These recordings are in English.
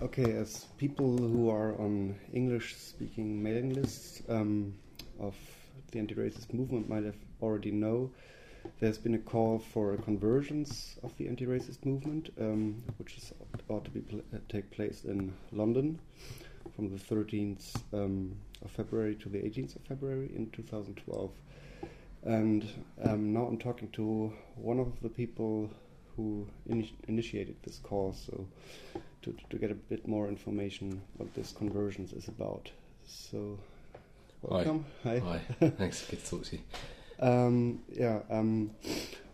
Okay, as people who are on English-speaking mailing lists um, of the anti-racist movement might have already know, there's been a call for a convergence of the anti-racist movement, um, which is ought to be pl- uh, take place in London from the 13th um, of February to the 18th of February in 2012. And um, now I'm talking to one of the people who in- initiated this call, so to, to get a bit more information what this convergence is about. So, welcome. Hi. Hi. Thanks. Good to talk to you. Um, yeah. Um,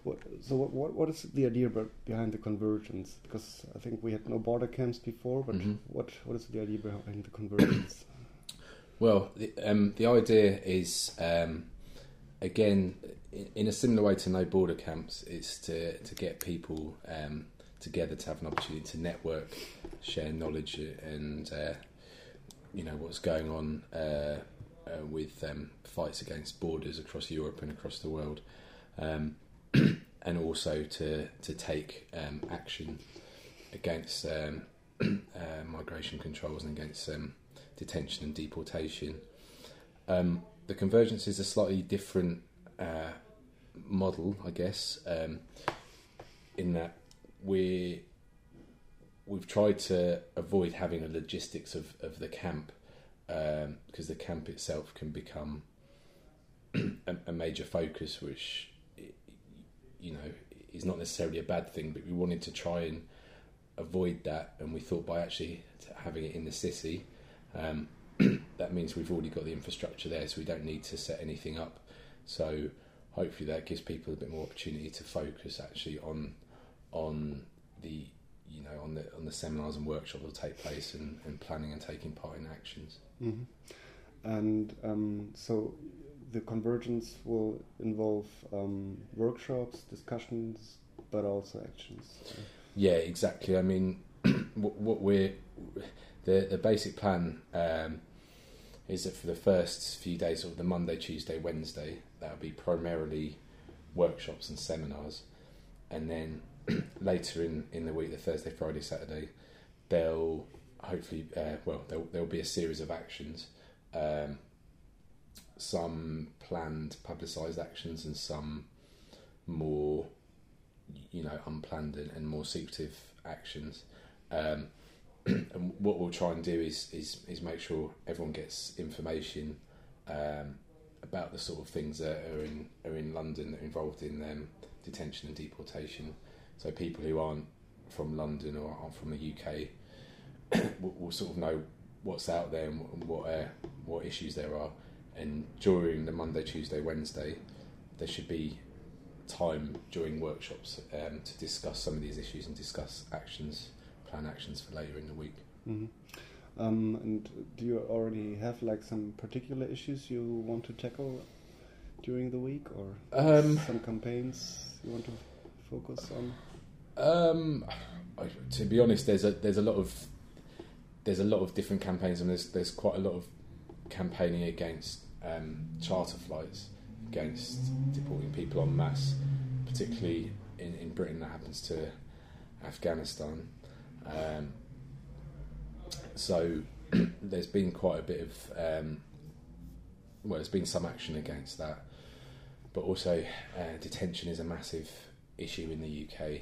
what, so, what, what what is the idea behind the convergence? Because I think we had no border camps before, but Mhm. what what is the idea behind the convergence? Well, the, um, the idea is um, again in, in a similar way to no border camps, is to to get people um, together to have an opportunity to network, share knowledge, and uh, you know what's going on uh, uh, with um, fights against borders across Europe and across the world, um, and also to to take um, action against um, uh, migration controls and against um, detention and deportation. Um, the convergence is a slightly different uh, model, I guess, in that we we've tried to avoid having a logistics of, of the camp um, because the camp itself can become a, a major focus, which you know is not necessarily a bad thing, but we wanted to try and avoid that, and we thought by actually having it in the city, um, that means we've already got the infrastructure there, so we don't need to set anything up. So hopefully that gives people a bit more opportunity to focus actually on on the you know on the on the seminars and workshops that will take place and, and planning and taking part in actions. hmm And um, so the convergence will involve um, workshops, discussions, but also actions. Yeah, exactly. I mean, what, what we're the the basic plan um, is that for the first few days of the Monday, Tuesday, Wednesday, that'll be primarily workshops and seminars, and then later in, in the week, the Thursday, Friday, Saturday, they'll hopefully uh, well there'll, there'll be a series of actions. Um, some planned publicised actions and some more you know unplanned and, and more secretive actions um, and what we'll try and do is, is is make sure everyone gets information um, about the sort of things that are in are in London that are involved in um, detention and deportation. So people who aren't from London or aren't from the UK will, will sort of know what's out there and what what, uh, what issues there are. And during the Monday, Tuesday, Wednesday, there should be time during workshops um, to discuss some of these issues and discuss actions, plan actions for later in the week. hmm Um, and do you already have like some particular issues you want to tackle during the week, or Um, some campaigns you want to focus on? Um, to be honest, there's a there's a lot of there's a lot of different campaigns, and there's there's quite a lot of campaigning against um, charter flights, against deporting people en masse, particularly in, in Britain. That happens to Afghanistan. Um, so there's been quite a bit of um, well, there's been some action against that, but also uh, detention is a massive issue in the UK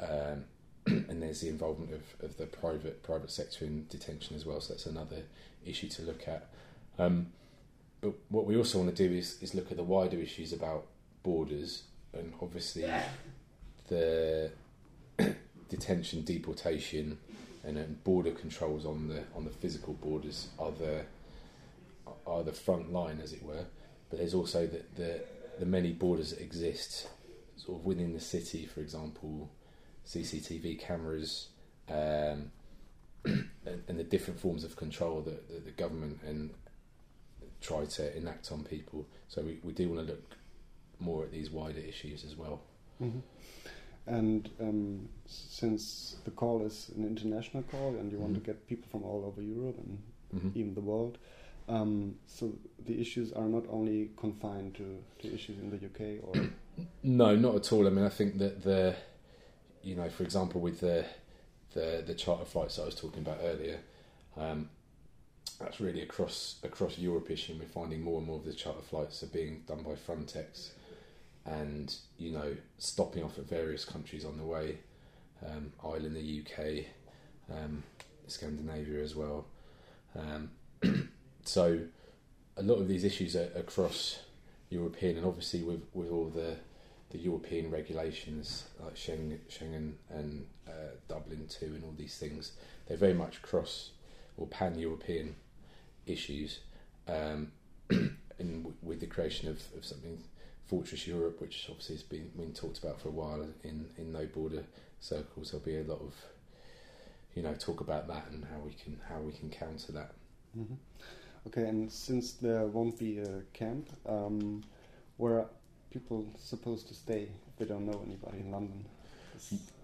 um, and there's the involvement of, of the private private sector in detention as well. So that's another issue to look at. Um, but what we also want to do is, is look at the wider issues about borders and obviously the detention, deportation, and then border controls on the on the physical borders are the are the front line, as it were. But there's also the the, the many borders that exist sort of within the city, for example, CCTV cameras, um, and, and the different forms of control that, that the government and try to enact on people. So we, we do want to look more at these wider issues as well. hmm And um, since the call is an international call, and you want to Mhm. get people from all over Europe and Mhm. even the world, um, so the issues are not only confined to, to issues in the UK or No, not at all. I mean, I think that the, you know, for example, with the the the charter flights I was talking about earlier. Um, that's really across across Europe-ish, and we're finding more and more of the charter flights are being done by Frontex, and you know stopping off at various countries on the way, um, Ireland, the UK, um, Scandinavia as well. Um, so a lot of these issues are across European, and obviously with with all the the European regulations like Schengen, Schengen and uh, Dublin two and all these things, they're very much cross or pan European issues. Um, and w- with the creation of, of something Fortress Europe, which obviously has been been talked about for a while in, in no border circles, there'll be a lot of you know talk about that and how we can how we can counter that. Mm-hmm. Okay, and since there won't be a camp, um, where are people supposed to stay if they don't know anybody in London?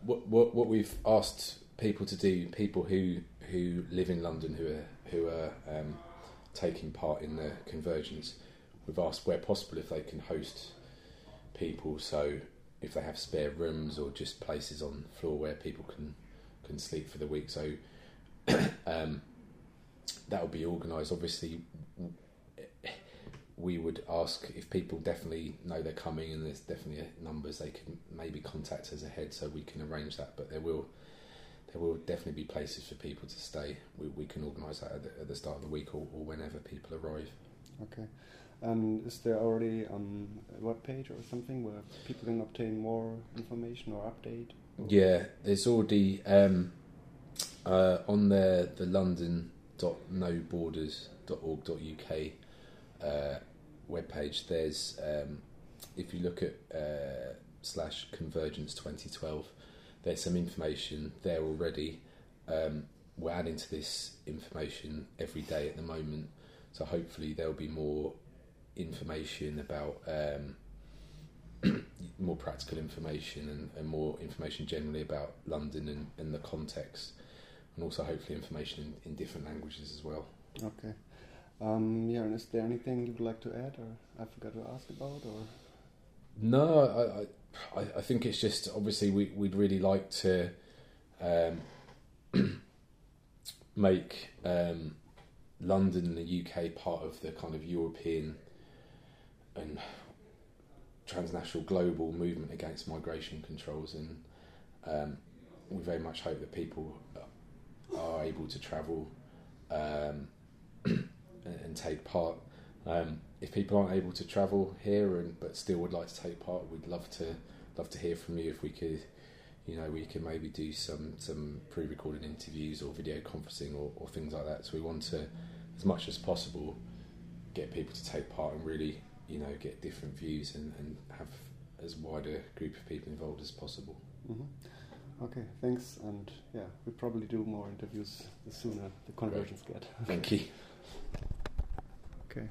What what what we've asked people to do, people who who live in London who are who are um, taking part in the convergence, we've asked where possible if they can host people. So if they have spare rooms or just places on the floor where people can can sleep for the week. So um, that will be organised. Obviously, we would ask if people definitely know they're coming and there's definitely numbers they can maybe contact us ahead so we can arrange that. But there will there will definitely be places for people to stay. We, we can organise that at the, at the, start of the week or, or, whenever people arrive. Okay. And is there already um, a web page or something where people can obtain more information or update? Or yeah, there's already um, uh, on the the london.noborders.org.uk uh, webpage. There's um, if you look at uh, slash convergence 2012 there's some information there already. Um, we're adding to this information every day at the moment, so hopefully there'll be more information about um, more practical information and, and, more information generally about London and, and, the context, and also hopefully information in, in different languages as well. Okay. Um, yeah, and is there anything you would like to add, or I forgot to ask about, or? No, I, I I, I think it's just obviously we, we'd really like to um, make um, London and the UK part of the kind of European and transnational global movement against migration controls, and um, we very much hope that people are able to travel um, and, take part. Um, if people aren't able to travel here and but still would like to take part, we'd love to love to hear from you. If we could, you know, we can maybe do some some pre-recorded interviews or video conferencing or, or things like that. So we want to, as much as possible, get people to take part and really, you know, get different views and, and have as wide a group of people involved as possible. Mm-hmm. Okay, thanks, and yeah, we'll probably do more interviews the sooner the convergence get. Thank you. Okay.